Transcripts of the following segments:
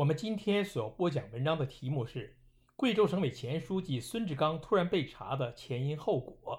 我们今天所播讲文章的题目是：贵州省委前书记孙志刚突然被查的前因后果。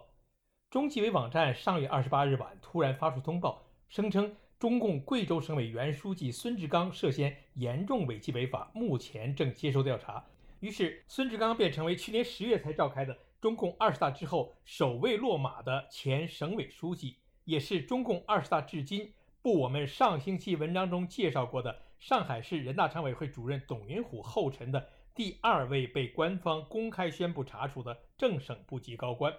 中纪委网站上月二十八日晚突然发出通报，声称中共贵州省委原书记孙志刚涉嫌严重违纪违法，目前正接受调查。于是，孙志刚便成为去年十月才召开的中共二十大之后首位落马的前省委书记，也是中共二十大至今不我们上星期文章中介绍过的。上海市人大常委会主任董云虎后尘的第二位被官方公开宣布查处的正省部级高官，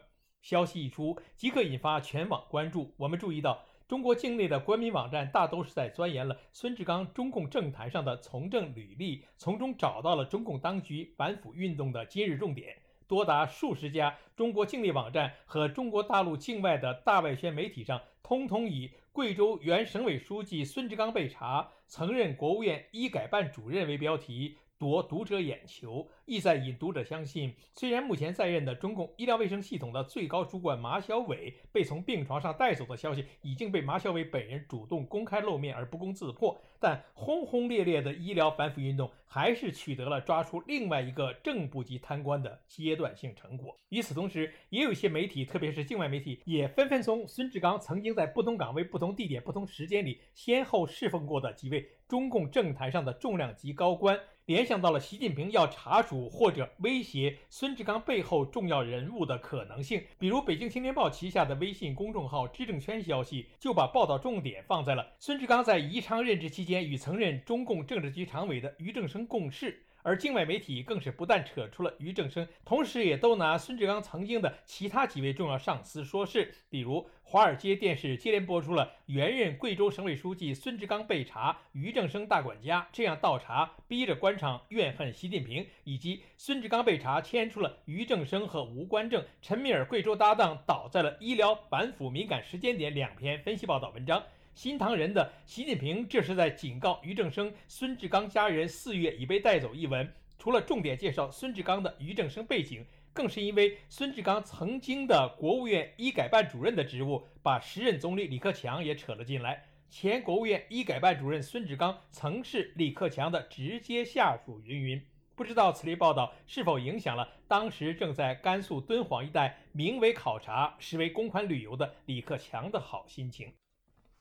消息一出即刻引发全网关注。我们注意到，中国境内的官民网站大都是在钻研了孙志刚中共政坛上的从政履历，从中找到了中共当局反腐运动的今日重点。多达数十家中国境内网站和中国大陆境外的大外宣媒体上，通通以。贵州原省委书记孙志刚被查，曾任国务院医改办主任为标题。夺读者眼球，意在引读者相信，虽然目前在任的中共医疗卫生系统的最高主管马晓伟被从病床上带走的消息已经被马晓伟本人主动公开露面而不攻自破，但轰轰烈烈的医疗反腐运动还是取得了抓出另外一个正部级贪官的阶段性成果。与此同时，也有一些媒体，特别是境外媒体，也纷纷从孙志刚曾经在不同岗位、不同地点、不同时间里先后侍奉过的几位中共政坛上的重量级高官。联想到了习近平要查处或者威胁孙志刚背后重要人物的可能性，比如北京青年报旗下的微信公众号“知政圈”消息就把报道重点放在了孙志刚在宜昌任职期间与曾任中共政治局常委的俞正声共事。而境外媒体更是不但扯出了俞正声，同时也都拿孙志刚曾经的其他几位重要上司说事。比如，华尔街电视接连播出了原任贵州省委书记孙志刚被查，俞正声大管家这样倒查，逼着官场怨恨习近平，以及孙志刚被查牵出了俞正声和吴官正、陈敏尔贵州搭档倒在了医疗反腐敏感时间点两篇分析报道文章。新唐人的习近平这是在警告俞正声、孙志刚家人四月已被带走一文。除了重点介绍孙志刚的俞正声背景，更是因为孙志刚曾经的国务院医改办主任的职务，把时任总理李克强也扯了进来。前国务院医改办主任孙志刚曾是李克强的直接下属。云云，不知道此类报道是否影响了当时正在甘肃敦煌一带名为考察、实为公款旅游的李克强的好心情。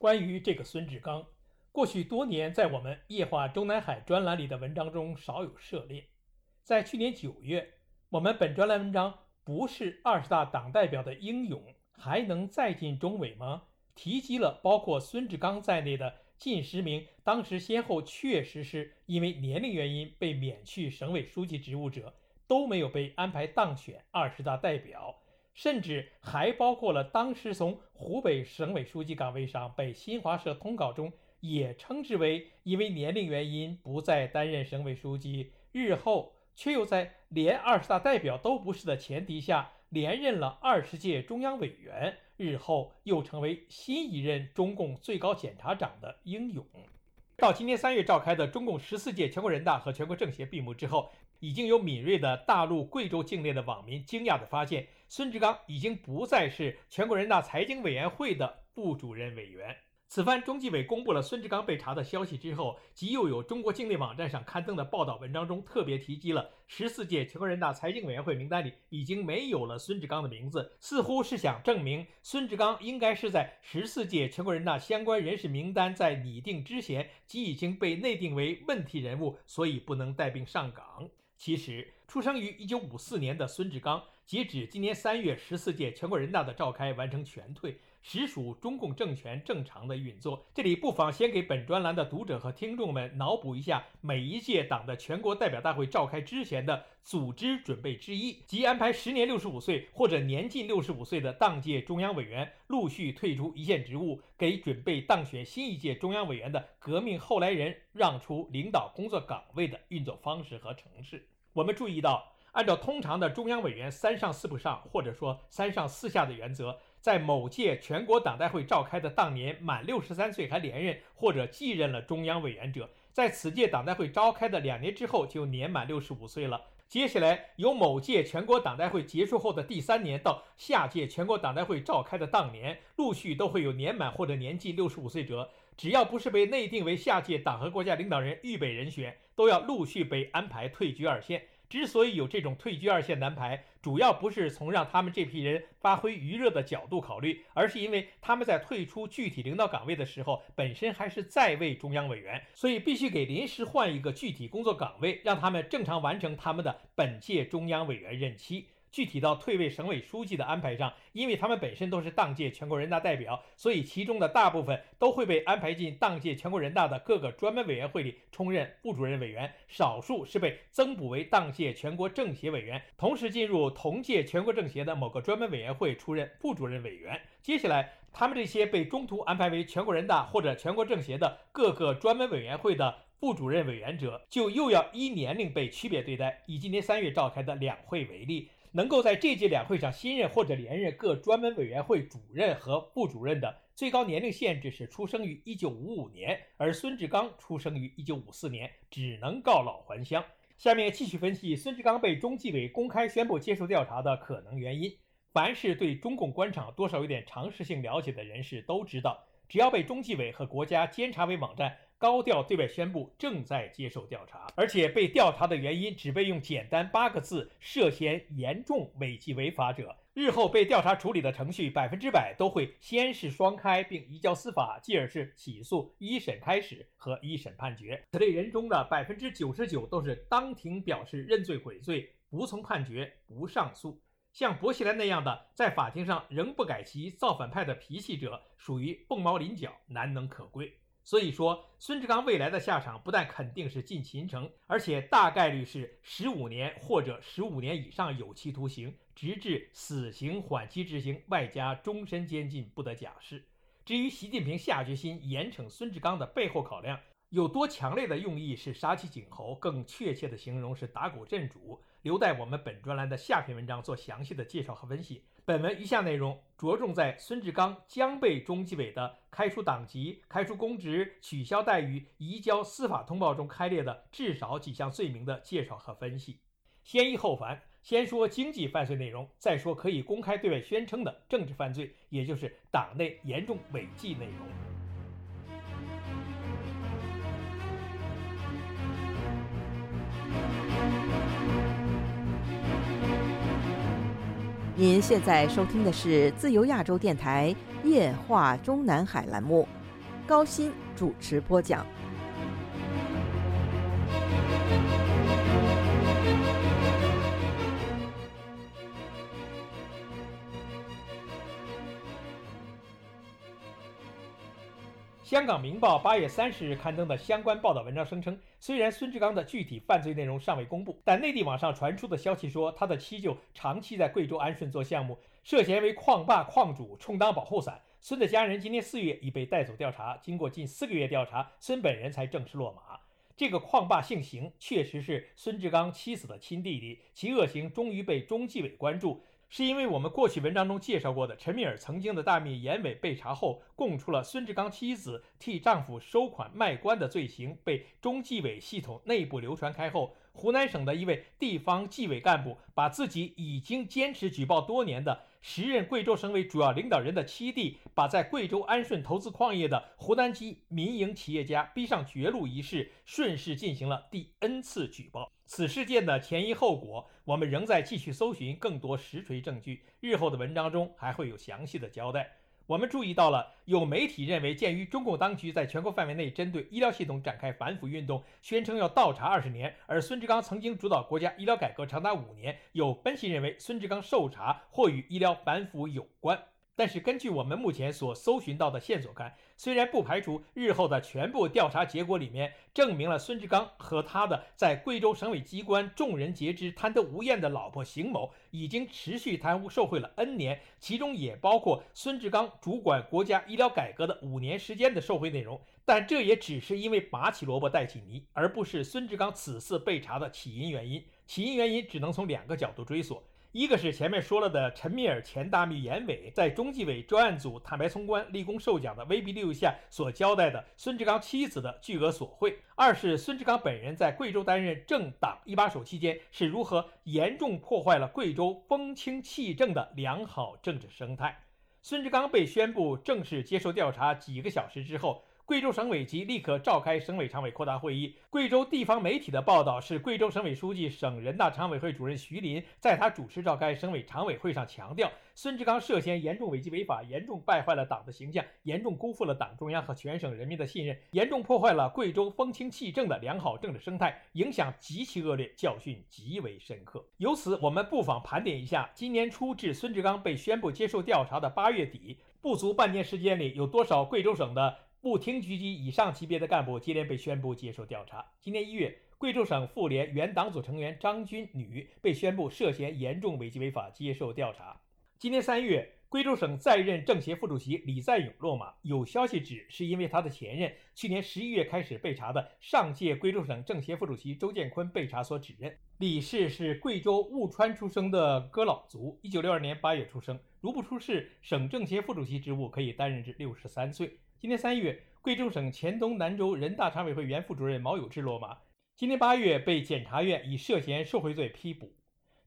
关于这个孙志刚，过去多年在我们《夜话中南海》专栏里的文章中少有涉猎。在去年九月，我们本专栏文章“不是二十大党代表的英勇，还能再进中委吗？”提及了包括孙志刚在内的近十名当时先后确实是因为年龄原因被免去省委书记职务者，都没有被安排当选二十大代表。甚至还包括了当时从湖北省委书记岗位上被新华社通稿中也称之为因为年龄原因不再担任省委书记，日后却又在连二十大代表都不是的前提下连任了二十届中央委员，日后又成为新一任中共最高检察长的英勇。到今年三月召开的中共十四届全国人大和全国政协闭幕之后，已经有敏锐的大陆贵州境内的网民惊讶地发现，孙志刚已经不再是全国人大财经委员会的副主任委员。此番中纪委公布了孙志刚被查的消息之后，即又有中国境内网站上刊登的报道文章中特别提及了十四届全国人大财经委员会名单里已经没有了孙志刚的名字，似乎是想证明孙志刚应该是在十四届全国人大相关人事名单在拟定之前即已经被内定为问题人物，所以不能带病上岗。其实，出生于一九五四年的孙志刚，截止今年三月十四届全国人大的召开完成全退。实属中共政权正常的运作。这里不妨先给本专栏的读者和听众们脑补一下每一届党的全国代表大会召开之前的组织准备之一，即安排时年六十五岁或者年近六十五岁的当届中央委员陆续退出一线职务，给准备当选新一届中央委员的革命后来人让出领导工作岗位的运作方式和程式。我们注意到。按照通常的中央委员三上四不上，或者说三上四下的原则，在某届全国党代会召开的当年满六十三岁还连任或者继任了中央委员者，在此届党代会召开的两年之后就年满六十五岁了。接下来由某届全国党代会结束后的第三年到下届全国党代会召开的当年，陆续都会有年满或者年近六十五岁者，只要不是被内定为下届党和国家领导人预备人选，都要陆续被安排退居二线。之所以有这种退居二线男排，主要不是从让他们这批人发挥余热的角度考虑，而是因为他们在退出具体领导岗位的时候，本身还是在位中央委员，所以必须给临时换一个具体工作岗位，让他们正常完成他们的本届中央委员任期。具体到退位省委书记的安排上，因为他们本身都是当届全国人大代表，所以其中的大部分都会被安排进当届全国人大的各个专门委员会里充任副主任委员，少数是被增补为当届全国政协委员，同时进入同届全国政协的某个专门委员会出任副主任委员。接下来，他们这些被中途安排为全国人大或者全国政协的各个专门委员会的副主任委员者，就又要依年龄被区别对待。以今年三月召开的两会为例。能够在这届两会上新任或者连任各专门委员会主任和副主任的最高年龄限制是出生于1955年，而孙志刚出生于1954年，只能告老还乡。下面继续分析孙志刚被中纪委公开宣布接受调查的可能原因。凡是对中共官场多少有点常识性了解的人士都知道，只要被中纪委和国家监察委网站。高调对外宣布正在接受调查，而且被调查的原因只被用简单八个字“涉嫌严重违纪违法者”。日后被调查处理的程序，百分之百都会先是双开并移交司法，继而是起诉、一审开始和一审判决。此类人中的百分之九十九都是当庭表示认罪悔罪，不从判决，不上诉。像薄熙来那样的在法庭上仍不改其造反派的脾气者，属于凤毛麟角，难能可贵。所以说，孙志刚未来的下场不但肯定是进秦城，而且大概率是十五年或者十五年以上有期徒刑，直至死刑缓期执行，外加终身监禁，不得假释。至于习近平下决心严惩孙志刚的背后考量有多强烈的用意，是杀鸡儆猴，更确切的形容是打鼓镇主。留待我们本专栏的下篇文章做详细的介绍和分析。本文以下内容着重在孙志刚将被中纪委的开除党籍、开除公职、取消待遇、移交司法通报中开列的至少几项罪名的介绍和分析。先易后繁，先说经济犯罪内容，再说可以公开对外宣称的政治犯罪，也就是党内严重违纪内容。您现在收听的是自由亚洲电台夜话中南海栏目，高鑫主持播讲。香港《明报》八月三十日刊登的相关报道文章声称，虽然孙志刚的具体犯罪内容尚未公布，但内地网上传出的消息说，他的妻舅长期在贵州安顺做项目，涉嫌为矿霸矿主充当保护伞。孙的家人今年四月已被带走调查，经过近四个月调查，孙本人才正式落马。这个矿霸姓邢，确实是孙志刚妻子的亲弟弟，其恶行终于被中纪委关注。是因为我们过去文章中介绍过的陈敏尔曾经的大秘严伟被查后供出了孙志刚妻子替丈夫收款卖官的罪行，被中纪委系统内部流传开后，湖南省的一位地方纪委干部把自己已经坚持举报多年的。时任贵州省委主要领导人的七弟，把在贵州安顺投资矿业的湖南籍民营企业家逼上绝路一事，顺势进行了第 N 次举报。此事件的前因后果，我们仍在继续搜寻更多实锤证据，日后的文章中还会有详细的交代。我们注意到了，有媒体认为，鉴于中共当局在全国范围内针对医疗系统展开反腐运动，宣称要倒查二十年，而孙志刚曾经主导国家医疗改革长达五年，有分析认为孙志刚受查或与医疗反腐有关。但是根据我们目前所搜寻到的线索看，虽然不排除日后的全部调查结果里面证明了孙志刚和他的在贵州省委机关众人皆知贪得无厌的老婆邢某已经持续贪污受贿了 N 年，其中也包括孙志刚主管国家医疗改革的五年时间的受贿内容，但这也只是因为拔起萝卜带起泥，而不是孙志刚此次被查的起因原因。起因原因只能从两个角度追索。一个是前面说了的陈密尔前大秘严伟在中纪委专案组坦白从宽、立功受奖的威逼利诱下所交代的孙志刚妻子的巨额索贿；二是孙志刚本人在贵州担任政党一把手期间是如何严重破坏了贵州风清气正的良好政治生态。孙志刚被宣布正式接受调查几个小时之后。贵州省委即立刻召开省委常委扩大会议。贵州地方媒体的报道是，贵州省委书记、省人大常委会主任徐林在他主持召开省委常委会上强调，孙志刚涉嫌严重违纪违法，严重败坏了党的形象，严重辜负了党中央和全省人民的信任，严重破坏了贵州风清气正的良好政治生态，影响极其恶劣，教训极为深刻。由此，我们不妨盘点一下，今年初至孙志刚被宣布接受调查的八月底，不足半年时间里，有多少贵州省的？部厅局级以上级别的干部接连被宣布接受调查。今年一月，贵州省妇联原党组成员张军女被宣布涉嫌严重违纪违法接受调查。今年三月，贵州省在任政协副主席李在勇落马，有消息指是因为他的前任去年十一月开始被查的上届贵州省政协副主席周建坤被查所指认。李氏是贵州务川出生的哥老族，一九六二年八月出生，如不出事，省政协副主席职务可以担任至六十三岁。今年三月，贵州省黔东南州人大常委会原副主任毛有志落马。今年八月，被检察院以涉嫌受贿罪批捕。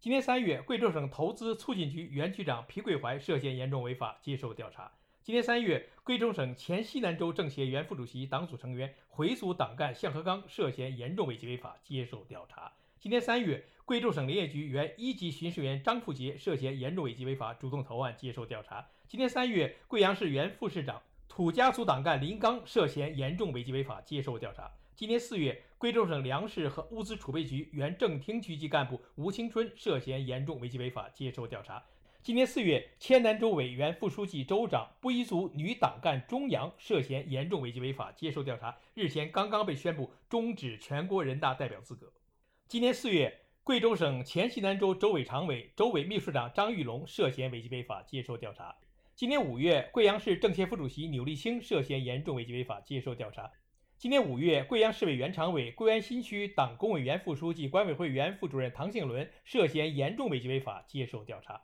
今年三月，贵州省投资促进局原局长皮桂怀涉嫌严重违法接受调查。今年三月，贵州省黔西南州政协原副主席、党组成员、回族党干向和刚涉嫌严重违纪违法接受调查。今年三月，贵州省林业局原一级巡视员张富杰涉嫌严重违纪违法主动投案接受调查。今年三月，贵阳市原副市长。土家族党干林刚涉嫌严重违纪违法接受调查。今年四月，贵州省粮食和物资储备局原正厅局级干部吴青春涉嫌严重违纪违法接受调查。今年四月，黔南州委原副书记、州长布依族女党干钟阳涉嫌严重违纪违法接受调查，日前刚刚被宣布终止全国人大代表资格。今年四月，贵州省黔西南州州委常委、州委秘书长张玉龙涉嫌违纪违法接受调查。今年五月，贵阳市政协副主席钮立清涉嫌严重违纪违法接受调查。今年五月，贵阳市委原常委、贵安新区党工委原副书记、管委会原副主任唐庆伦涉嫌严重违纪违法接受调查。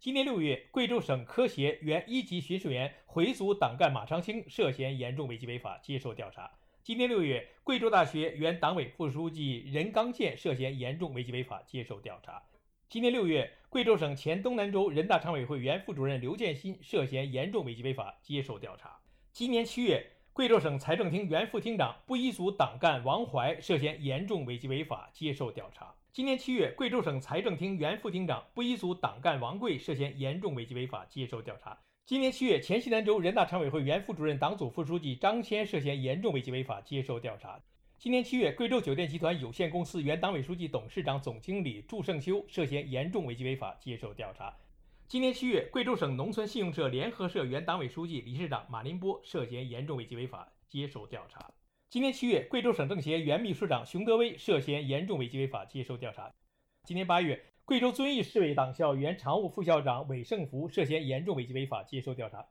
今年六月，贵州省科协原一级巡视员、回族党干马长青涉嫌严重违纪违法接受调查。今年六月，贵州大学原党委副书记任刚健涉嫌严重违纪违法接受调查。今年六月，贵州省黔东南州人大常委会原副主任刘建新涉嫌严重违纪违法接受调查。今年七月，贵州省财政厅原副厅长布依族党干王怀涉嫌严重违纪违法接受调查。今年七月，贵州省财政厅原副厅长布依族党干王贵涉嫌严重违纪违法接受调查。今年七月，黔西南州人大常委会原副主任、党组副书记张谦涉嫌严重违纪违法接受调查。今年七月，贵州酒店集团有限公司原党委书记、董事长、总经理祝胜修涉嫌严重违纪违法接受调查。今年七月，贵州省农村信用社联合社原党委书记、理事长马林波涉嫌严重违纪违法接受调查。今年七月，贵州省政协原秘书长熊德威涉嫌严重违纪违法接受调查。今年八月，贵州遵义市委党校原常务副校长韦胜福涉嫌严重违纪违法接受调查。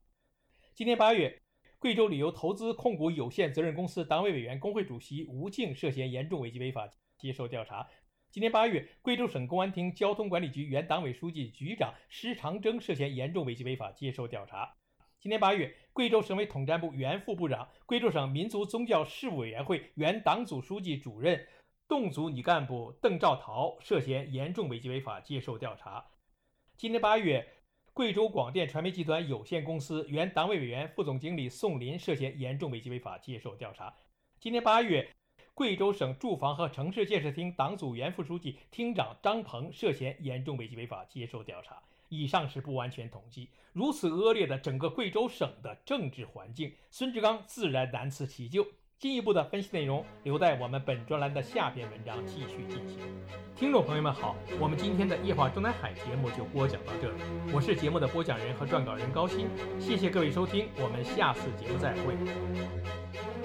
今年八月。贵州旅游投资控股有限责任公司党委委员、工会主席吴静涉嫌严重违纪违法接受调查。今年八月，贵州省公安厅交通管理局原党委书记、局长施长征涉嫌严重违纪违法接受调查。今年八月，贵州省委统战部原副部长、贵州省民族宗教事务委员会原党组书记、主任侗族女干部邓兆桃涉嫌严重违纪违法接受调查。今年八月。贵州广电传媒集团有限公司原党委委员、副总经理宋林涉嫌严重违纪违法接受调查。今年八月，贵州省住房和城市建设厅党组原副书记、厅长张鹏涉嫌严重违纪违法接受调查。以上是不完全统计，如此恶劣的整个贵州省的政治环境，孙志刚自然难辞其咎。进一步的分析内容留在我们本专栏的下篇文章继续进行。听众朋友们好，我们今天的夜话中南海节目就播讲到这里，我是节目的播讲人和撰稿人高鑫，谢谢各位收听，我们下次节目再会。